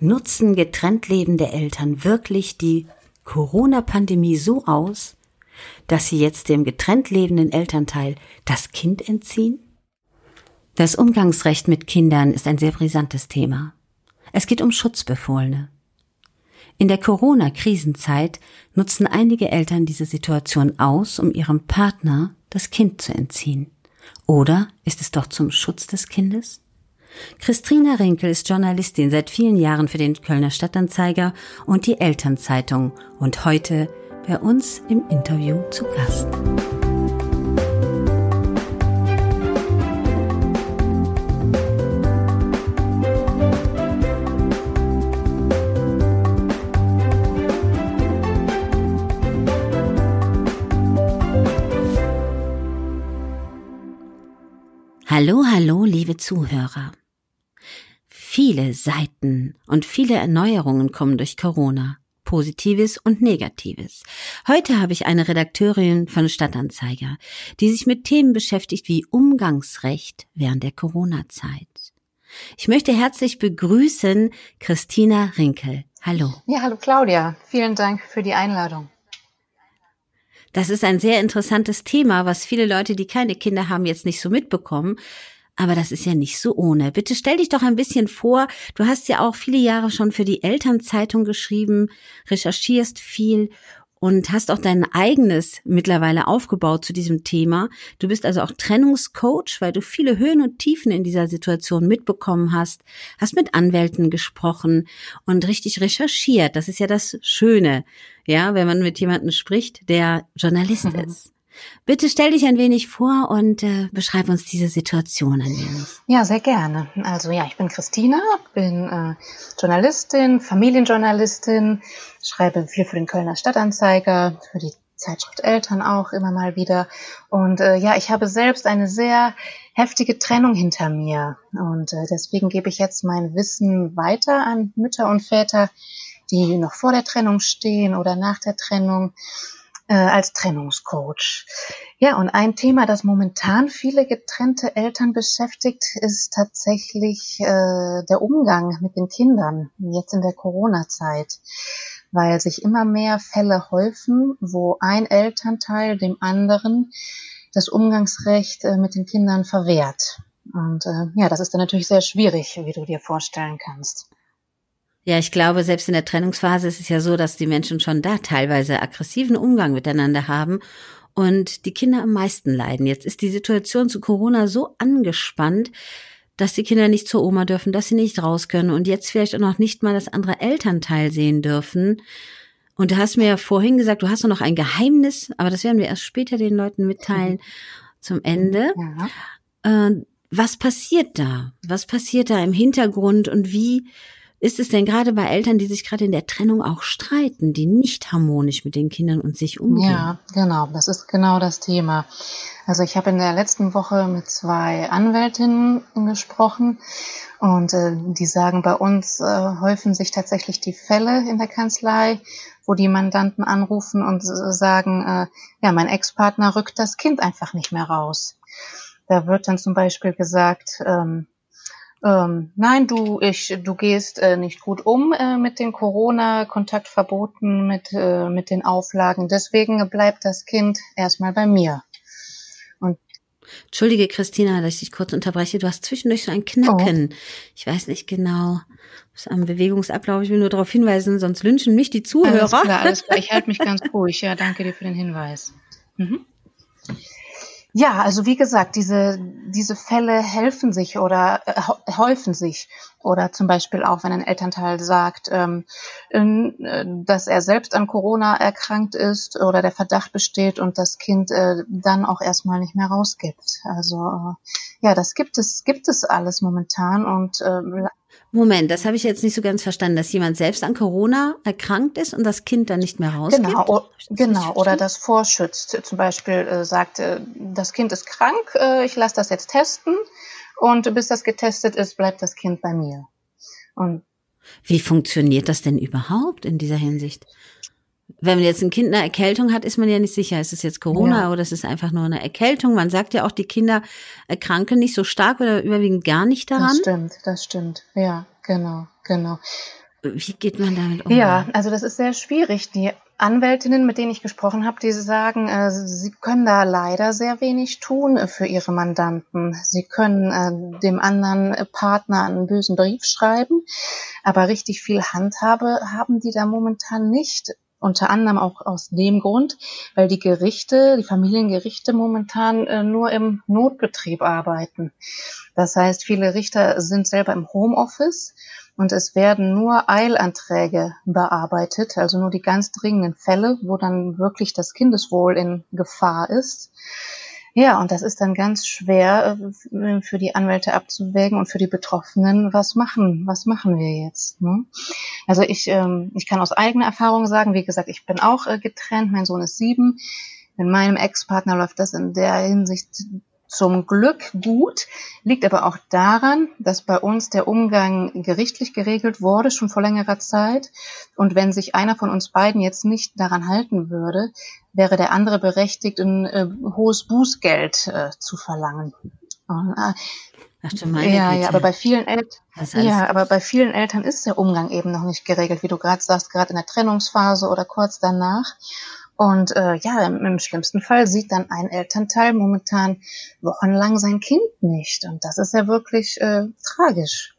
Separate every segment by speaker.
Speaker 1: Nutzen getrennt lebende Eltern wirklich die Corona-Pandemie so aus, dass sie jetzt dem getrennt lebenden Elternteil das Kind entziehen? Das Umgangsrecht mit Kindern ist ein sehr brisantes Thema. Es geht um Schutzbefohlene. In der Corona-Krisenzeit nutzen einige Eltern diese Situation aus, um ihrem Partner das Kind zu entziehen. Oder ist es doch zum Schutz des Kindes? Christina Rinkel ist Journalistin seit vielen Jahren für den Kölner Stadtanzeiger und die Elternzeitung und heute bei uns im Interview zu Gast. Hallo, hallo, liebe Zuhörer. Viele Seiten und viele Erneuerungen kommen durch Corona. Positives und Negatives. Heute habe ich eine Redakteurin von Stadtanzeiger, die sich mit Themen beschäftigt wie Umgangsrecht während der Corona-Zeit. Ich möchte herzlich begrüßen Christina Rinkel. Hallo.
Speaker 2: Ja, hallo Claudia. Vielen Dank für die Einladung.
Speaker 1: Das ist ein sehr interessantes Thema, was viele Leute, die keine Kinder haben, jetzt nicht so mitbekommen. Aber das ist ja nicht so ohne. Bitte stell dich doch ein bisschen vor. Du hast ja auch viele Jahre schon für die Elternzeitung geschrieben, recherchierst viel und hast auch dein eigenes mittlerweile aufgebaut zu diesem Thema. Du bist also auch Trennungscoach, weil du viele Höhen und Tiefen in dieser Situation mitbekommen hast, hast mit Anwälten gesprochen und richtig recherchiert. Das ist ja das Schöne, ja, wenn man mit jemandem spricht, der Journalist mhm. ist. Bitte stell dich ein wenig vor und äh, beschreib uns diese Situation ein wenig.
Speaker 2: Ja, sehr gerne. Also ja, ich bin Christina, bin äh, Journalistin, Familienjournalistin, schreibe viel für den Kölner Stadtanzeiger, für die Zeitschrift Eltern auch immer mal wieder. Und äh, ja, ich habe selbst eine sehr heftige Trennung hinter mir. Und äh, deswegen gebe ich jetzt mein Wissen weiter an Mütter und Väter, die noch vor der Trennung stehen oder nach der Trennung äh, als Trennungscoach. Ja, und ein Thema, das momentan viele getrennte Eltern beschäftigt, ist tatsächlich äh, der Umgang mit den Kindern, jetzt in der Corona-Zeit, weil sich immer mehr Fälle häufen, wo ein Elternteil dem anderen das Umgangsrecht äh, mit den Kindern verwehrt. Und äh, ja, das ist dann natürlich sehr schwierig, wie du dir vorstellen kannst.
Speaker 1: Ja, ich glaube, selbst in der Trennungsphase ist es ja so, dass die Menschen schon da teilweise aggressiven Umgang miteinander haben und die Kinder am meisten leiden. Jetzt ist die Situation zu Corona so angespannt, dass die Kinder nicht zur Oma dürfen, dass sie nicht raus können und jetzt vielleicht auch noch nicht mal das andere Elternteil sehen dürfen. Und du hast mir ja vorhin gesagt, du hast noch ein Geheimnis, aber das werden wir erst später den Leuten mitteilen zum Ende. Ja. Äh, was passiert da? Was passiert da im Hintergrund und wie ist es denn gerade bei Eltern, die sich gerade in der Trennung auch streiten, die nicht harmonisch mit den Kindern und sich umgehen?
Speaker 2: Ja, genau, das ist genau das Thema. Also ich habe in der letzten Woche mit zwei Anwältinnen gesprochen und äh, die sagen, bei uns äh, häufen sich tatsächlich die Fälle in der Kanzlei, wo die Mandanten anrufen und sagen, äh, ja, mein Ex-Partner rückt das Kind einfach nicht mehr raus. Da wird dann zum Beispiel gesagt, ähm, ähm, nein, du, ich, du gehst äh, nicht gut um äh, mit den Corona-Kontaktverboten, mit, äh, mit den Auflagen. Deswegen bleibt das Kind erstmal bei mir.
Speaker 1: Und Entschuldige, Christina, dass ich dich kurz unterbreche. Du hast zwischendurch so ein Knacken. Oh. Ich weiß nicht genau, was am Bewegungsablauf. Ich will nur darauf hinweisen, sonst lynchen mich die Zuhörer.
Speaker 2: Alles klar, alles klar. Ich halte mich ganz ruhig. Ja, danke dir für den Hinweis. Mhm. Ja, also wie gesagt, diese, diese Fälle helfen sich oder äh, häufen sich. Oder zum Beispiel auch, wenn ein Elternteil sagt, ähm, äh, dass er selbst an Corona erkrankt ist oder der Verdacht besteht und das Kind äh, dann auch erstmal nicht mehr rausgibt. Also äh, ja, das gibt es, gibt es alles momentan und äh,
Speaker 1: Moment, das habe ich jetzt nicht so ganz verstanden, dass jemand selbst an Corona erkrankt ist und das Kind dann nicht mehr rausgibt.
Speaker 2: Genau, genau, oder das vorschützt. Zum Beispiel äh, sagt, äh, das Kind ist krank, äh, ich lasse das jetzt testen und bis das getestet ist, bleibt das Kind bei mir.
Speaker 1: Und wie funktioniert das denn überhaupt in dieser Hinsicht? Wenn man jetzt ein Kind eine Erkältung hat, ist man ja nicht sicher, ist es jetzt Corona ja. oder ist es einfach nur eine Erkältung. Man sagt ja auch, die Kinder erkranken nicht so stark oder überwiegend gar nicht daran.
Speaker 2: Das stimmt, das stimmt. Ja, genau, genau.
Speaker 1: Wie geht man damit um?
Speaker 2: Ja, also das ist sehr schwierig. Die Anwältinnen, mit denen ich gesprochen habe, die sagen, äh, sie können da leider sehr wenig tun äh, für ihre Mandanten. Sie können äh, dem anderen Partner einen bösen Brief schreiben, aber richtig viel Handhabe haben die da momentan nicht. Unter anderem auch aus dem Grund, weil die Gerichte, die Familiengerichte momentan äh, nur im Notbetrieb arbeiten. Das heißt, viele Richter sind selber im Homeoffice und es werden nur Eilanträge bearbeitet, also nur die ganz dringenden Fälle, wo dann wirklich das Kindeswohl in Gefahr ist. Ja, und das ist dann ganz schwer äh, für die Anwälte abzuwägen und für die Betroffenen, was machen, was machen wir jetzt? Ne? Also ich, ähm, ich kann aus eigener Erfahrung sagen, wie gesagt, ich bin auch äh, getrennt, mein Sohn ist sieben. Mit meinem Ex-Partner läuft das in der Hinsicht zum Glück gut, liegt aber auch daran, dass bei uns der Umgang gerichtlich geregelt wurde, schon vor längerer Zeit. Und wenn sich einer von uns beiden jetzt nicht daran halten würde, wäre der andere berechtigt, ein äh, hohes Bußgeld äh, zu verlangen. Ach, du meine ja, ja, aber bei vielen Eltern, ja, aber bei vielen Eltern ist der Umgang eben noch nicht geregelt, wie du gerade sagst, gerade in der Trennungsphase oder kurz danach. Und äh, ja, im, im schlimmsten Fall sieht dann ein Elternteil momentan wochenlang sein Kind nicht. Und das ist ja wirklich äh, tragisch.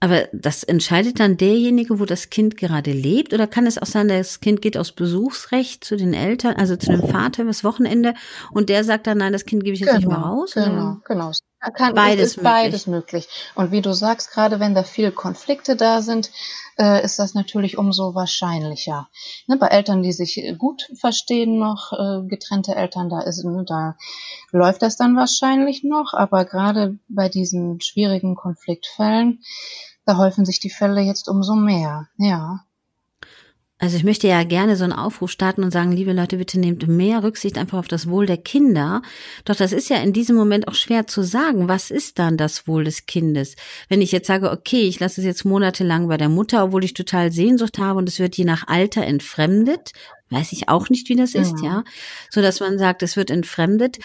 Speaker 1: Aber das entscheidet dann derjenige, wo das Kind gerade lebt? Oder kann es auch sein, das Kind geht aus Besuchsrecht zu den Eltern, also zu dem Vater bis Wochenende und der sagt dann, nein, das Kind gebe ich jetzt genau, nicht mehr genau, raus?
Speaker 2: Genau, oder? genau. Kann, beides ist möglich. beides möglich. Und wie du sagst, gerade wenn da viele Konflikte da sind, äh, ist das natürlich umso wahrscheinlicher. Ne, bei Eltern, die sich gut verstehen noch, äh, getrennte Eltern, da ist, ne, da läuft das dann wahrscheinlich noch, aber gerade bei diesen schwierigen Konfliktfällen, da häufen sich die Fälle jetzt umso mehr, ja.
Speaker 1: Also ich möchte ja gerne so einen Aufruf starten und sagen, liebe Leute, bitte nehmt mehr Rücksicht einfach auf das Wohl der Kinder. Doch das ist ja in diesem Moment auch schwer zu sagen. Was ist dann das Wohl des Kindes? Wenn ich jetzt sage, okay, ich lasse es jetzt monatelang bei der Mutter, obwohl ich total Sehnsucht habe und es wird je nach Alter entfremdet, weiß ich auch nicht, wie das ist, ja, ja? so dass man sagt, es wird entfremdet.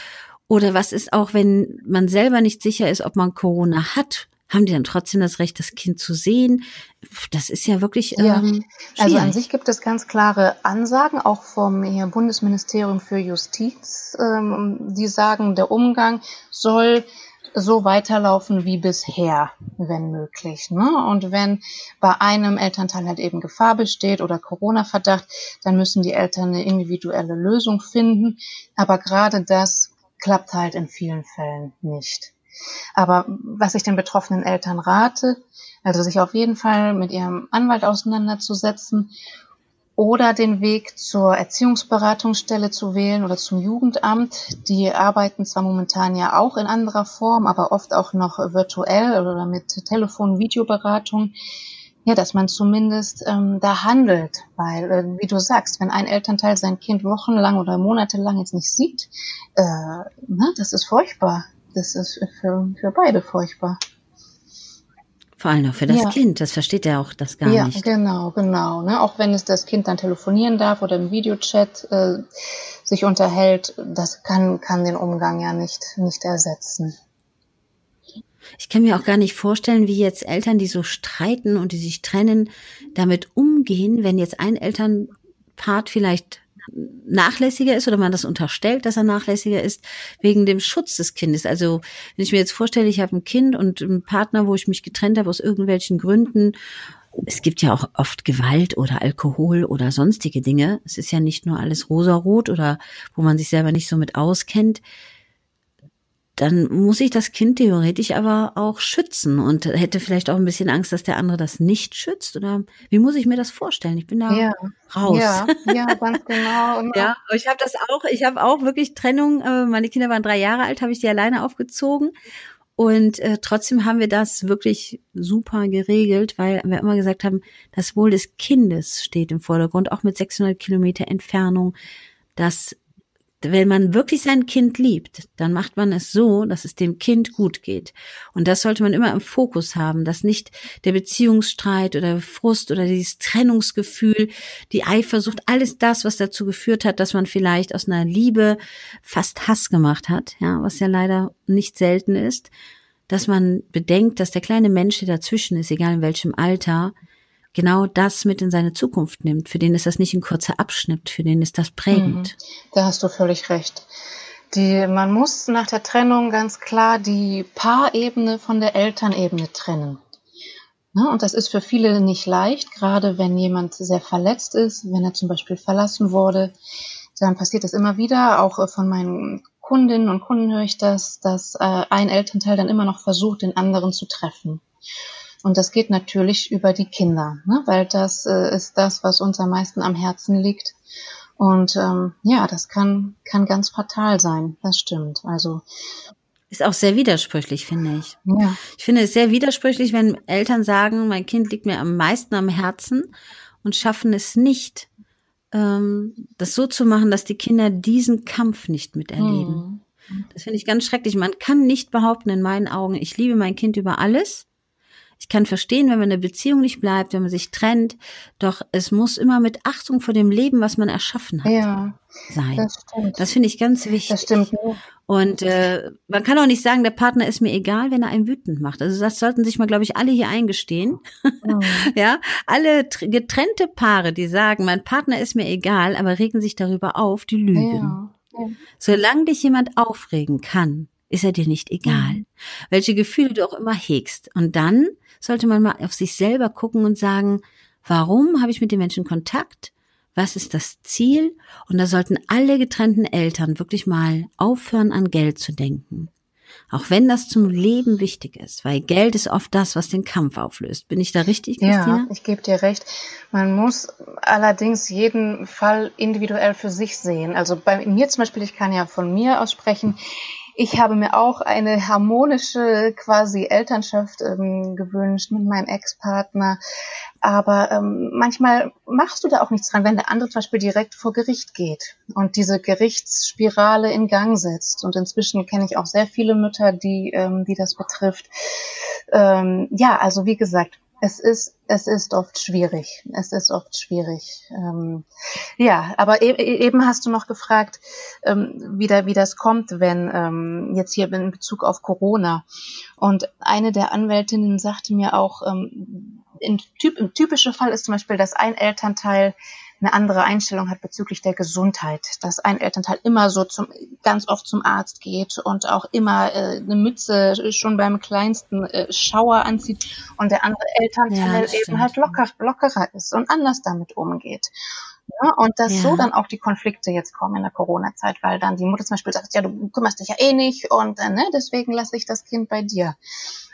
Speaker 1: Oder was ist auch, wenn man selber nicht sicher ist, ob man Corona hat? Haben die dann trotzdem das Recht, das Kind zu sehen? Das ist ja wirklich.
Speaker 2: Ja, ähm, also an sich gibt es ganz klare Ansagen, auch vom Bundesministerium für Justiz. Ähm, die sagen, der Umgang soll so weiterlaufen wie bisher, wenn möglich. Ne? Und wenn bei einem Elternteil halt eben Gefahr besteht oder Corona-Verdacht, dann müssen die Eltern eine individuelle Lösung finden. Aber gerade das klappt halt in vielen Fällen nicht. Aber was ich den betroffenen Eltern rate, also sich auf jeden Fall mit ihrem Anwalt auseinanderzusetzen oder den Weg zur Erziehungsberatungsstelle zu wählen oder zum Jugendamt. Die arbeiten zwar momentan ja auch in anderer Form, aber oft auch noch virtuell oder mit Telefon-Videoberatung. Ja, dass man zumindest ähm, da handelt, weil, äh, wie du sagst, wenn ein Elternteil sein Kind wochenlang oder monatelang jetzt nicht sieht, äh, na, das ist furchtbar das ist für, für beide furchtbar.
Speaker 1: Vor allem auch für das ja. Kind, das versteht er auch das gar ja, nicht.
Speaker 2: Ja, genau, genau. Ne? Auch wenn es das Kind dann telefonieren darf oder im Videochat äh, sich unterhält, das kann, kann den Umgang ja nicht, nicht ersetzen.
Speaker 1: Ich kann mir auch gar nicht vorstellen, wie jetzt Eltern, die so streiten und die sich trennen, damit umgehen, wenn jetzt ein Elternpart vielleicht nachlässiger ist oder man das unterstellt, dass er nachlässiger ist, wegen dem Schutz des Kindes. Also wenn ich mir jetzt vorstelle, ich habe ein Kind und einen Partner, wo ich mich getrennt habe aus irgendwelchen Gründen es gibt ja auch oft Gewalt oder Alkohol oder sonstige Dinge. Es ist ja nicht nur alles rosarot oder wo man sich selber nicht so mit auskennt dann muss ich das Kind theoretisch aber auch schützen und hätte vielleicht auch ein bisschen Angst, dass der andere das nicht schützt oder wie muss ich mir das vorstellen? Ich bin da ja. raus.
Speaker 2: Ja, ja, ganz genau.
Speaker 1: ja, ich habe das auch, ich habe auch wirklich Trennung, äh, meine Kinder waren drei Jahre alt, habe ich die alleine aufgezogen und äh, trotzdem haben wir das wirklich super geregelt, weil wir immer gesagt haben, das Wohl des Kindes steht im Vordergrund, auch mit 600 Kilometer Entfernung, dass wenn man wirklich sein Kind liebt, dann macht man es so, dass es dem Kind gut geht. Und das sollte man immer im Fokus haben, dass nicht der Beziehungsstreit oder Frust oder dieses Trennungsgefühl, die Eifersucht, alles das, was dazu geführt hat, dass man vielleicht aus einer Liebe fast Hass gemacht hat, ja, was ja leider nicht selten ist, dass man bedenkt, dass der kleine Mensch, der dazwischen ist, egal in welchem Alter, genau das mit in seine Zukunft nimmt. Für den ist das nicht ein kurzer Abschnitt, für den ist das prägend. Mhm.
Speaker 2: Da hast du völlig recht. Die, man muss nach der Trennung ganz klar die Paarebene von der Elternebene trennen. Ne? Und das ist für viele nicht leicht, gerade wenn jemand sehr verletzt ist, wenn er zum Beispiel verlassen wurde. Dann passiert das immer wieder, auch äh, von meinen Kundinnen und Kunden höre ich das, dass äh, ein Elternteil dann immer noch versucht, den anderen zu treffen. Und das geht natürlich über die Kinder, ne? weil das äh, ist das, was uns am meisten am Herzen liegt. Und ähm, ja, das kann, kann ganz fatal sein. Das stimmt. Also
Speaker 1: ist auch sehr widersprüchlich, finde ich.
Speaker 2: Ja.
Speaker 1: Ich finde es sehr widersprüchlich, wenn Eltern sagen, mein Kind liegt mir am meisten am Herzen und schaffen es nicht, ähm, das so zu machen, dass die Kinder diesen Kampf nicht miterleben. Mhm. Das finde ich ganz schrecklich. Man kann nicht behaupten in meinen Augen, ich liebe mein Kind über alles ich kann verstehen, wenn man in der Beziehung nicht bleibt, wenn man sich trennt, doch es muss immer mit Achtung vor dem Leben, was man erschaffen hat,
Speaker 2: ja,
Speaker 1: sein. Das, stimmt. das finde ich ganz wichtig.
Speaker 2: Das stimmt.
Speaker 1: Und äh, man kann auch nicht sagen, der Partner ist mir egal, wenn er einen wütend macht. Also das sollten sich mal, glaube ich, alle hier eingestehen. Mhm. ja, alle getrennte Paare, die sagen, mein Partner ist mir egal, aber regen sich darüber auf, die lügen. Ja. Ja. Solange dich jemand aufregen kann, ist er dir nicht egal. Mhm. Welche Gefühle du auch immer hegst. Und dann sollte man mal auf sich selber gucken und sagen, warum habe ich mit den Menschen Kontakt? Was ist das Ziel? Und da sollten alle getrennten Eltern wirklich mal aufhören, an Geld zu denken. Auch wenn das zum Leben wichtig ist, weil Geld ist oft das, was den Kampf auflöst. Bin ich da richtig, Christina?
Speaker 2: Ja, ich gebe dir recht. Man muss allerdings jeden Fall individuell für sich sehen. Also bei mir zum Beispiel, ich kann ja von mir aus sprechen. Ich habe mir auch eine harmonische quasi Elternschaft ähm, gewünscht mit meinem Ex-Partner. Aber ähm, manchmal machst du da auch nichts dran, wenn der andere zum Beispiel direkt vor Gericht geht und diese Gerichtsspirale in Gang setzt. Und inzwischen kenne ich auch sehr viele Mütter, die, ähm, die das betrifft. Ähm, ja, also wie gesagt, es ist, es ist oft schwierig. Es ist oft schwierig. Ähm, ja, aber e eben hast du noch gefragt, ähm, wie, da, wie das kommt, wenn ähm, jetzt hier in Bezug auf Corona. Und eine der Anwältinnen sagte mir auch, ähm, in typ, im typischen Fall ist zum Beispiel, dass ein Elternteil eine andere Einstellung hat bezüglich der Gesundheit, dass ein Elternteil immer so zum ganz oft zum Arzt geht und auch immer äh, eine Mütze schon beim kleinsten äh, Schauer anzieht und der andere Elternteil ja, eben halt locker, lockerer ist und anders damit umgeht. Ja, und dass ja. so dann auch die Konflikte jetzt kommen in der Corona-Zeit, weil dann die Mutter zum Beispiel sagt, ja, du kümmerst dich ja eh nicht und äh, ne, deswegen lasse ich das Kind bei dir.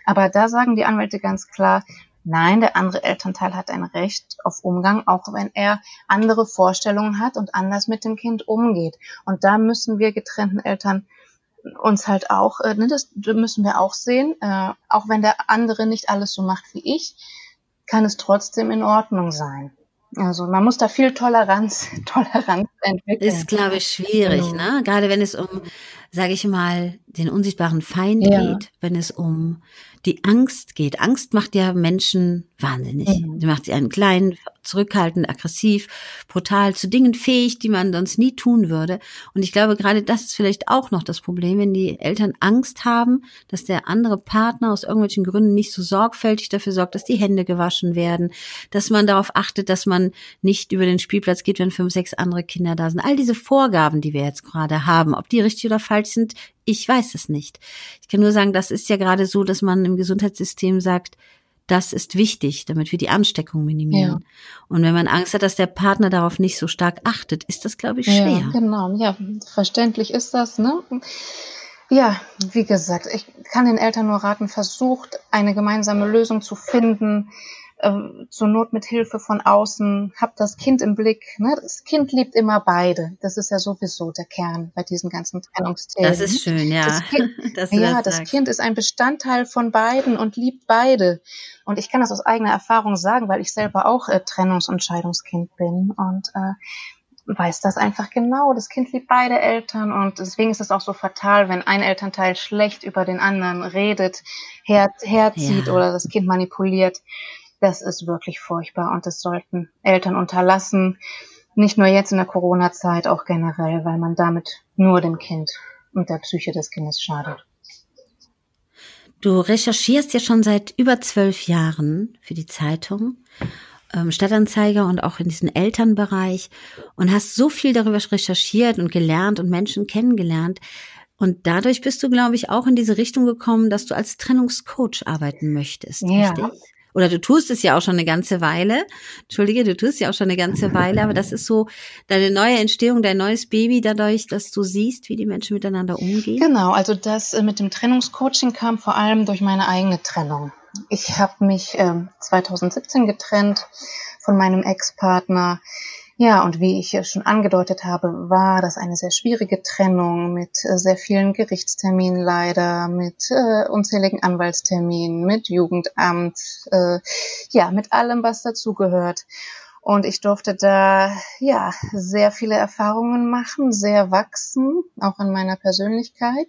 Speaker 2: Aber da sagen die Anwälte ganz klar, Nein, der andere Elternteil hat ein Recht auf Umgang, auch wenn er andere Vorstellungen hat und anders mit dem Kind umgeht. Und da müssen wir getrennten Eltern uns halt auch, äh, ne, das müssen wir auch sehen, äh, auch wenn der andere nicht alles so macht wie ich, kann es trotzdem in Ordnung sein. Also man muss da viel Toleranz, Toleranz entwickeln.
Speaker 1: Ist, glaube ich, schwierig, genau. ne? Gerade wenn es um, sage ich mal, den unsichtbaren Feind ja. geht, wenn es um die Angst geht. Angst macht ja Menschen wahnsinnig. Mhm. Sie macht sie einen kleinen, zurückhaltend, aggressiv, brutal, zu Dingen fähig, die man sonst nie tun würde. Und ich glaube, gerade das ist vielleicht auch noch das Problem, wenn die Eltern Angst haben, dass der andere Partner aus irgendwelchen Gründen nicht so sorgfältig dafür sorgt, dass die Hände gewaschen werden, dass man darauf achtet, dass man nicht über den Spielplatz geht, wenn fünf, sechs andere Kinder da sind. All diese Vorgaben, die wir jetzt gerade haben, ob die richtig oder falsch sind, ich weiß es nicht. Ich kann nur sagen, das ist ja gerade so, dass man im Gesundheitssystem sagt, das ist wichtig, damit wir die Ansteckung minimieren. Ja. Und wenn man Angst hat, dass der Partner darauf nicht so stark achtet, ist das, glaube ich, schwer.
Speaker 2: Ja, genau, ja, verständlich ist das, ne? Ja, wie gesagt, ich kann den Eltern nur raten, versucht, eine gemeinsame Lösung zu finden äh, zur Not mit Hilfe von außen, hab das Kind im Blick. Ne? Das Kind liebt immer beide. Das ist ja sowieso der Kern bei diesen ganzen Trennungsthemen.
Speaker 1: Das ist schön, ja.
Speaker 2: Das kind, ja, das, das Kind ist ein Bestandteil von beiden und liebt beide. Und ich kann das aus eigener Erfahrung sagen, weil ich selber auch äh, Trennungs- und Scheidungskind bin und äh, weiß das einfach genau. Das Kind liebt beide Eltern und deswegen ist es auch so fatal, wenn ein Elternteil schlecht über den anderen redet, her, herzieht ja. oder das Kind manipuliert das ist wirklich furchtbar und das sollten Eltern unterlassen. Nicht nur jetzt in der Corona-Zeit, auch generell, weil man damit nur dem Kind und der Psyche des Kindes schadet.
Speaker 1: Du recherchierst ja schon seit über zwölf Jahren für die Zeitung, ähm, Stadtanzeiger und auch in diesem Elternbereich und hast so viel darüber recherchiert und gelernt und Menschen kennengelernt. Und dadurch bist du, glaube ich, auch in diese Richtung gekommen, dass du als Trennungscoach arbeiten möchtest. Ja. Richtig? Oder du tust es ja auch schon eine ganze Weile. Entschuldige, du tust es ja auch schon eine ganze Weile, aber das ist so deine neue Entstehung, dein neues Baby dadurch, dass du siehst, wie die Menschen miteinander umgehen.
Speaker 2: Genau, also das äh, mit dem Trennungscoaching kam vor allem durch meine eigene Trennung. Ich habe mich äh, 2017 getrennt von meinem Ex-Partner. Ja, und wie ich schon angedeutet habe, war das eine sehr schwierige Trennung mit äh, sehr vielen Gerichtsterminen leider, mit äh, unzähligen Anwaltsterminen, mit Jugendamt, äh, ja, mit allem, was dazugehört. Und ich durfte da, ja, sehr viele Erfahrungen machen, sehr wachsen, auch in meiner Persönlichkeit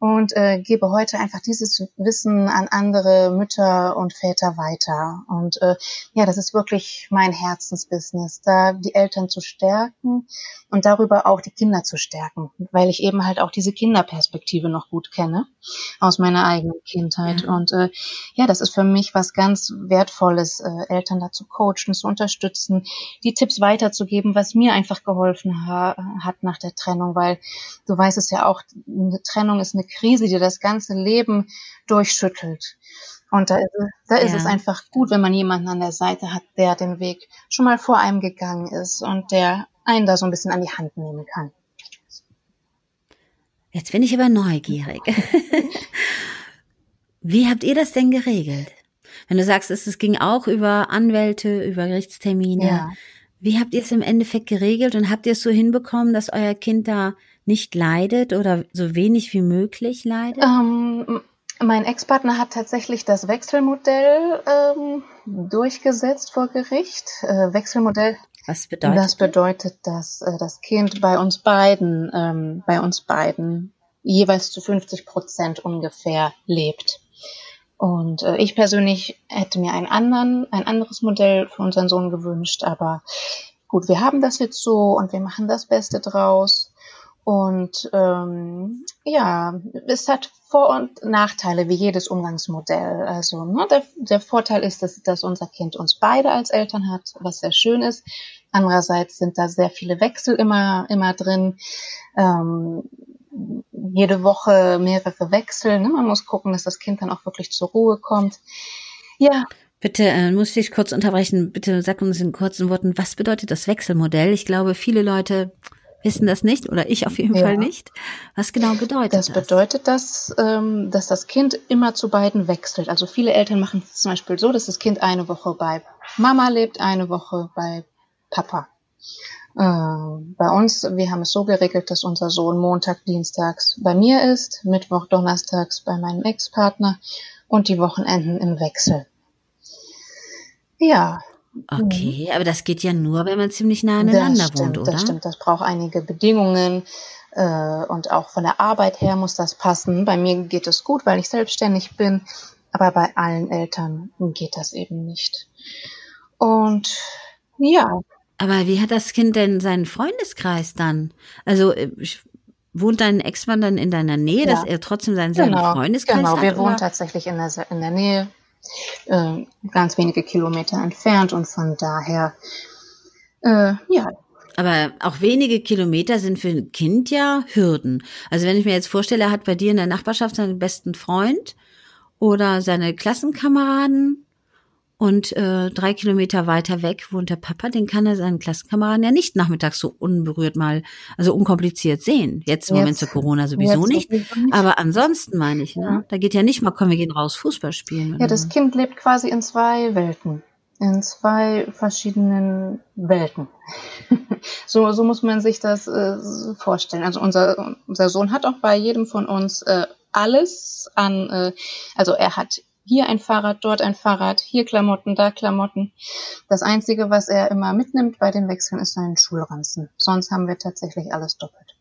Speaker 2: und äh, gebe heute einfach dieses Wissen an andere Mütter und Väter weiter. Und äh, ja, das ist wirklich mein Herzensbusiness, da die Eltern zu stärken und darüber auch die Kinder zu stärken, weil ich eben halt auch diese Kinderperspektive noch gut kenne aus meiner eigenen Kindheit. Ja. Und äh, ja, das ist für mich was ganz Wertvolles, äh, Eltern dazu coachen, zu unterstützen, die Tipps weiterzugeben, was mir einfach geholfen ha hat nach der Trennung, weil du weißt es ja auch, eine Trennung ist eine Krise, die das ganze Leben durchschüttelt. Und da ist, da ist ja. es einfach gut, wenn man jemanden an der Seite hat, der den Weg schon mal vor einem gegangen ist und der einen da so ein bisschen an die Hand nehmen kann.
Speaker 1: Jetzt bin ich aber neugierig. Wie habt ihr das denn geregelt? Wenn du sagst, es, es ging auch über Anwälte, über Gerichtstermine. Ja. Wie habt ihr es im Endeffekt geregelt und habt ihr es so hinbekommen, dass euer Kind da nicht leidet oder so wenig wie möglich leidet?
Speaker 2: Ähm, mein Ex-Partner hat tatsächlich das Wechselmodell ähm, durchgesetzt vor Gericht. Äh, Wechselmodell.
Speaker 1: Was bedeutet
Speaker 2: das? bedeutet, dass äh, das Kind bei uns beiden, ähm, bei uns beiden jeweils zu 50 Prozent ungefähr lebt. Und äh, ich persönlich hätte mir einen anderen, ein anderes Modell für unseren Sohn gewünscht, aber gut, wir haben das jetzt so und wir machen das Beste draus. Und ähm, ja, es hat Vor- und Nachteile wie jedes Umgangsmodell. Also ne, der, der Vorteil ist, dass, dass unser Kind uns beide als Eltern hat, was sehr schön ist. Andererseits sind da sehr viele Wechsel immer immer drin. Ähm, jede Woche mehrere Wechsel. Ne? Man muss gucken, dass das Kind dann auch wirklich zur Ruhe kommt.
Speaker 1: Ja. Bitte, äh, muss ich kurz unterbrechen. Bitte sag uns in kurzen Worten, was bedeutet das Wechselmodell? Ich glaube, viele Leute wissen das nicht oder ich auf jeden ja. Fall nicht. Was genau bedeutet das?
Speaker 2: Das bedeutet, dass, ähm, dass das Kind immer zu beiden wechselt. Also viele Eltern machen es zum Beispiel so, dass das Kind eine Woche bei Mama lebt, eine Woche bei Papa. Ähm, bei uns, wir haben es so geregelt, dass unser Sohn Montag, Dienstags bei mir ist, Mittwoch, Donnerstags bei meinem Ex-Partner und die Wochenenden im Wechsel.
Speaker 1: Ja, Okay, mhm. aber das geht ja nur, wenn man ziemlich nah aneinander
Speaker 2: das stimmt,
Speaker 1: wohnt, oder?
Speaker 2: Das stimmt, das braucht einige Bedingungen äh, und auch von der Arbeit her muss das passen. Bei mir geht es gut, weil ich selbstständig bin, aber bei allen Eltern geht das eben nicht. Und ja.
Speaker 1: Aber wie hat das Kind denn seinen Freundeskreis dann? Also äh, wohnt dein Ex-Mann dann in deiner Nähe, ja. dass er trotzdem seinen,
Speaker 2: genau,
Speaker 1: Freundeskreis
Speaker 2: genau.
Speaker 1: hat?
Speaker 2: Genau, wir wohnen tatsächlich in der, in der Nähe äh, ganz wenige Kilometer entfernt und von daher, äh, ja.
Speaker 1: Aber auch wenige Kilometer sind für ein Kind ja Hürden. Also wenn ich mir jetzt vorstelle, er hat bei dir in der Nachbarschaft seinen besten Freund oder seine Klassenkameraden und äh, drei Kilometer weiter weg wohnt der Papa, den kann er seinen Klassenkameraden ja nicht nachmittags so unberührt mal, also unkompliziert sehen. Jetzt im Moment zu Corona sowieso nicht. nicht. Aber ansonsten meine ich, ne? Ja. Da geht ja nicht mal, komm, wir gehen raus Fußball spielen.
Speaker 2: Ja, das Kind lebt quasi in zwei Welten. In zwei verschiedenen Welten. so, so muss man sich das äh, vorstellen. Also unser, unser Sohn hat auch bei jedem von uns äh, alles an, äh, also er hat hier ein Fahrrad, dort ein Fahrrad, hier Klamotten, da Klamotten. Das Einzige, was er immer mitnimmt bei den Wechseln, ist sein Schulranzen. Sonst haben wir tatsächlich alles doppelt.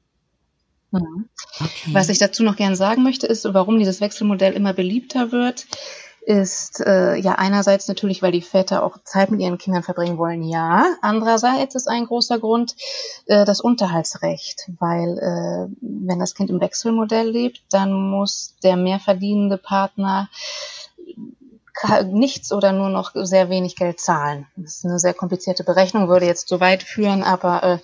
Speaker 2: Ja. Okay. Was ich dazu noch gern sagen möchte, ist, warum dieses Wechselmodell immer beliebter wird, ist äh, ja einerseits natürlich, weil die Väter auch Zeit mit ihren Kindern verbringen wollen, ja. Andererseits ist ein großer Grund äh, das Unterhaltsrecht, weil äh, wenn das Kind im Wechselmodell lebt, dann muss der mehr verdienende Partner nichts oder nur noch sehr wenig Geld zahlen. Das ist eine sehr komplizierte Berechnung, würde jetzt zu weit führen, aber äh,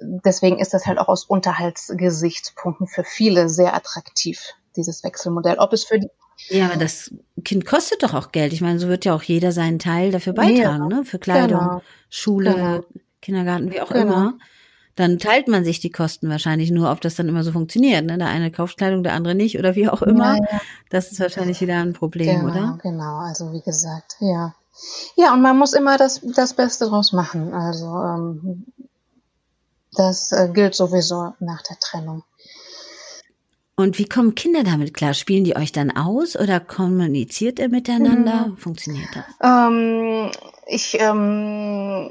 Speaker 2: deswegen ist das halt auch aus Unterhaltsgesichtspunkten für viele sehr attraktiv, dieses Wechselmodell. Ob es für die
Speaker 1: ja, aber das Kind kostet doch auch Geld. Ich meine, so wird ja auch jeder seinen Teil dafür beitragen, ja, ne? Für Kleidung, genau. Schule, genau. Kindergarten, wie auch genau. immer. Dann teilt man sich die Kosten wahrscheinlich nur, ob das dann immer so funktioniert. Ne? Der eine kauft Kleidung, der andere nicht oder wie auch immer. Ja, ja. Das ist wahrscheinlich wieder ein Problem,
Speaker 2: genau,
Speaker 1: oder?
Speaker 2: Genau, also wie gesagt, ja. Ja, und man muss immer das, das Beste draus machen. Also ähm, das äh, gilt sowieso nach der Trennung.
Speaker 1: Und wie kommen Kinder damit klar? Spielen die euch dann aus oder kommuniziert ihr miteinander? Mhm. Funktioniert das?
Speaker 2: Ähm, ich, ähm,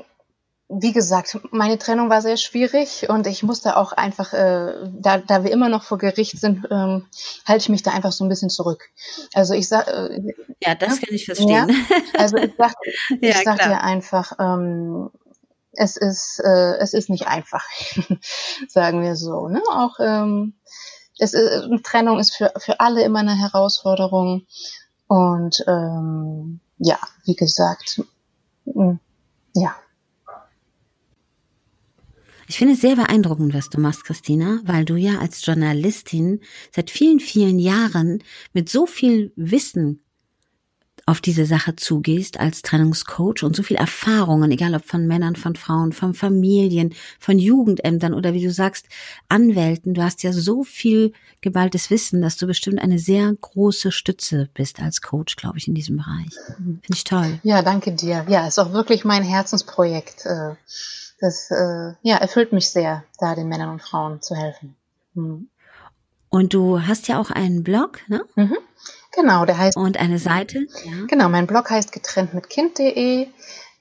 Speaker 2: wie gesagt, meine Trennung war sehr schwierig und ich musste auch einfach, äh, da, da wir immer noch vor Gericht sind, ähm, halte ich mich da einfach so ein bisschen zurück. Also ich sag, äh,
Speaker 1: ja, das kann ich verstehen. Ja,
Speaker 2: also ich sag, ich ja, sag dir einfach, ähm, es ist, äh, es ist nicht einfach, sagen wir so. Ne? Auch ähm, es ist, Trennung ist für, für alle immer eine Herausforderung. Und ähm, ja, wie gesagt, ja.
Speaker 1: Ich finde es sehr beeindruckend, was du machst, Christina, weil du ja als Journalistin seit vielen, vielen Jahren mit so viel Wissen auf diese Sache zugehst als Trennungscoach und so viel Erfahrungen, egal ob von Männern, von Frauen, von Familien, von Jugendämtern oder wie du sagst, Anwälten. Du hast ja so viel geballtes Wissen, dass du bestimmt eine sehr große Stütze bist als Coach, glaube ich, in diesem Bereich. Finde ich toll.
Speaker 2: Ja, danke dir. Ja, ist auch wirklich mein Herzensprojekt. Das äh, ja, erfüllt mich sehr, da den Männern und Frauen zu helfen.
Speaker 1: Mhm. Und du hast ja auch einen Blog, ne?
Speaker 2: Mhm. Genau, der heißt.
Speaker 1: Und eine Seite?
Speaker 2: Ja. Genau, mein Blog heißt getrenntmitkind.de.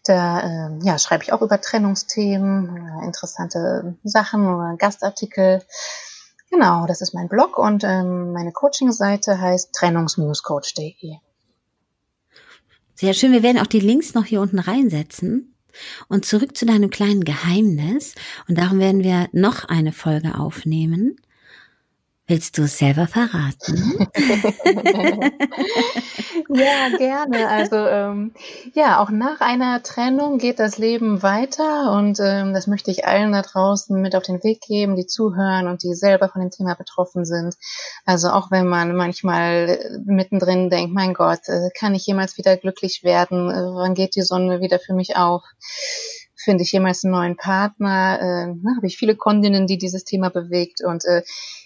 Speaker 2: Da äh, ja, schreibe ich auch über Trennungsthemen, äh, interessante Sachen oder Gastartikel. Genau, das ist mein Blog und ähm, meine Coaching-Seite heißt trennungs-coach.de.
Speaker 1: Sehr schön. Wir werden auch die Links noch hier unten reinsetzen. Und zurück zu deinem kleinen Geheimnis. Und darum werden wir noch eine Folge aufnehmen. Willst du selber verraten?
Speaker 2: ja, gerne. Also ähm, ja, auch nach einer Trennung geht das Leben weiter und ähm, das möchte ich allen da draußen mit auf den Weg geben, die zuhören und die selber von dem Thema betroffen sind. Also auch wenn man manchmal mittendrin denkt, mein Gott, äh, kann ich jemals wieder glücklich werden? Äh, wann geht die Sonne wieder für mich auf? Finde ich jemals einen neuen Partner? Äh, ne, Habe ich viele Kundinnen, die dieses Thema bewegt und äh,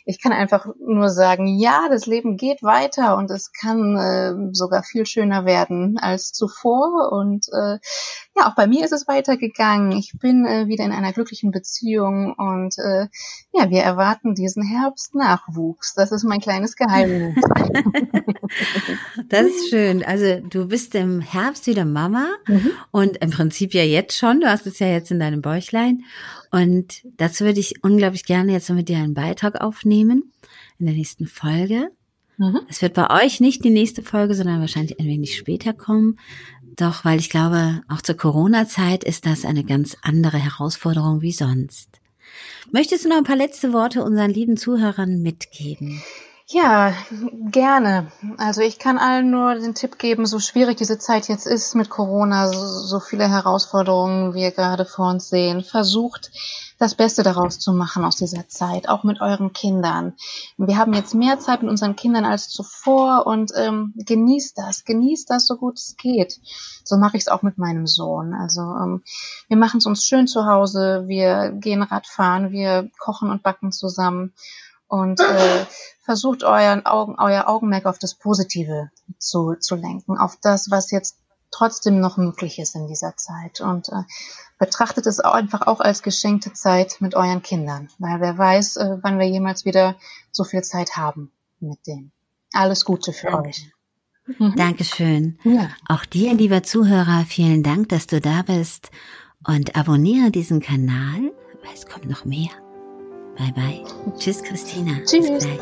Speaker 2: ich kann einfach nur sagen, ja, das Leben geht weiter und es kann äh, sogar viel schöner werden als zuvor. Und äh, ja, auch bei mir ist es weitergegangen. Ich bin äh, wieder in einer glücklichen Beziehung und äh, ja, wir erwarten diesen Herbst Nachwuchs. Das ist mein kleines Geheimnis.
Speaker 1: das ist schön. Also du bist im Herbst wieder Mama mhm. und im Prinzip ja jetzt schon. Du hast es ja jetzt in deinem Bäuchlein. Und dazu würde ich unglaublich gerne jetzt mit dir einen Beitrag aufnehmen in der nächsten Folge. Mhm. Es wird bei euch nicht die nächste Folge, sondern wahrscheinlich ein wenig später kommen. Doch, weil ich glaube, auch zur Corona-Zeit ist das eine ganz andere Herausforderung wie sonst. Möchtest du noch ein paar letzte Worte unseren lieben Zuhörern mitgeben?
Speaker 2: Ja, gerne. Also ich kann allen nur den Tipp geben, so schwierig diese Zeit jetzt ist mit Corona, so, viele Herausforderungen wir gerade vor uns sehen. Versucht das Beste daraus zu machen aus dieser Zeit, auch mit euren Kindern. Wir haben jetzt mehr Zeit mit unseren Kindern als zuvor und ähm, genießt das, genießt das so gut es geht. So mache ich es auch mit meinem Sohn. Also ähm, wir machen es uns schön zu Hause, wir gehen Radfahren, wir kochen und backen zusammen und äh, versucht euren Augen, euer Augenmerk auf das Positive zu, zu lenken, auf das, was jetzt trotzdem noch möglich ist in dieser Zeit und äh, betrachtet es auch einfach auch als geschenkte Zeit mit euren Kindern, weil wer weiß, äh, wann wir jemals wieder so viel Zeit haben mit denen. Alles Gute für Danke. euch.
Speaker 1: Mhm. Dankeschön. Ja. Auch dir, lieber Zuhörer, vielen Dank, dass du da bist und abonniere diesen Kanal, weil es kommt noch mehr. Bye bye. Tschüss, Christina.
Speaker 2: Tschüss.
Speaker 1: Bis gleich.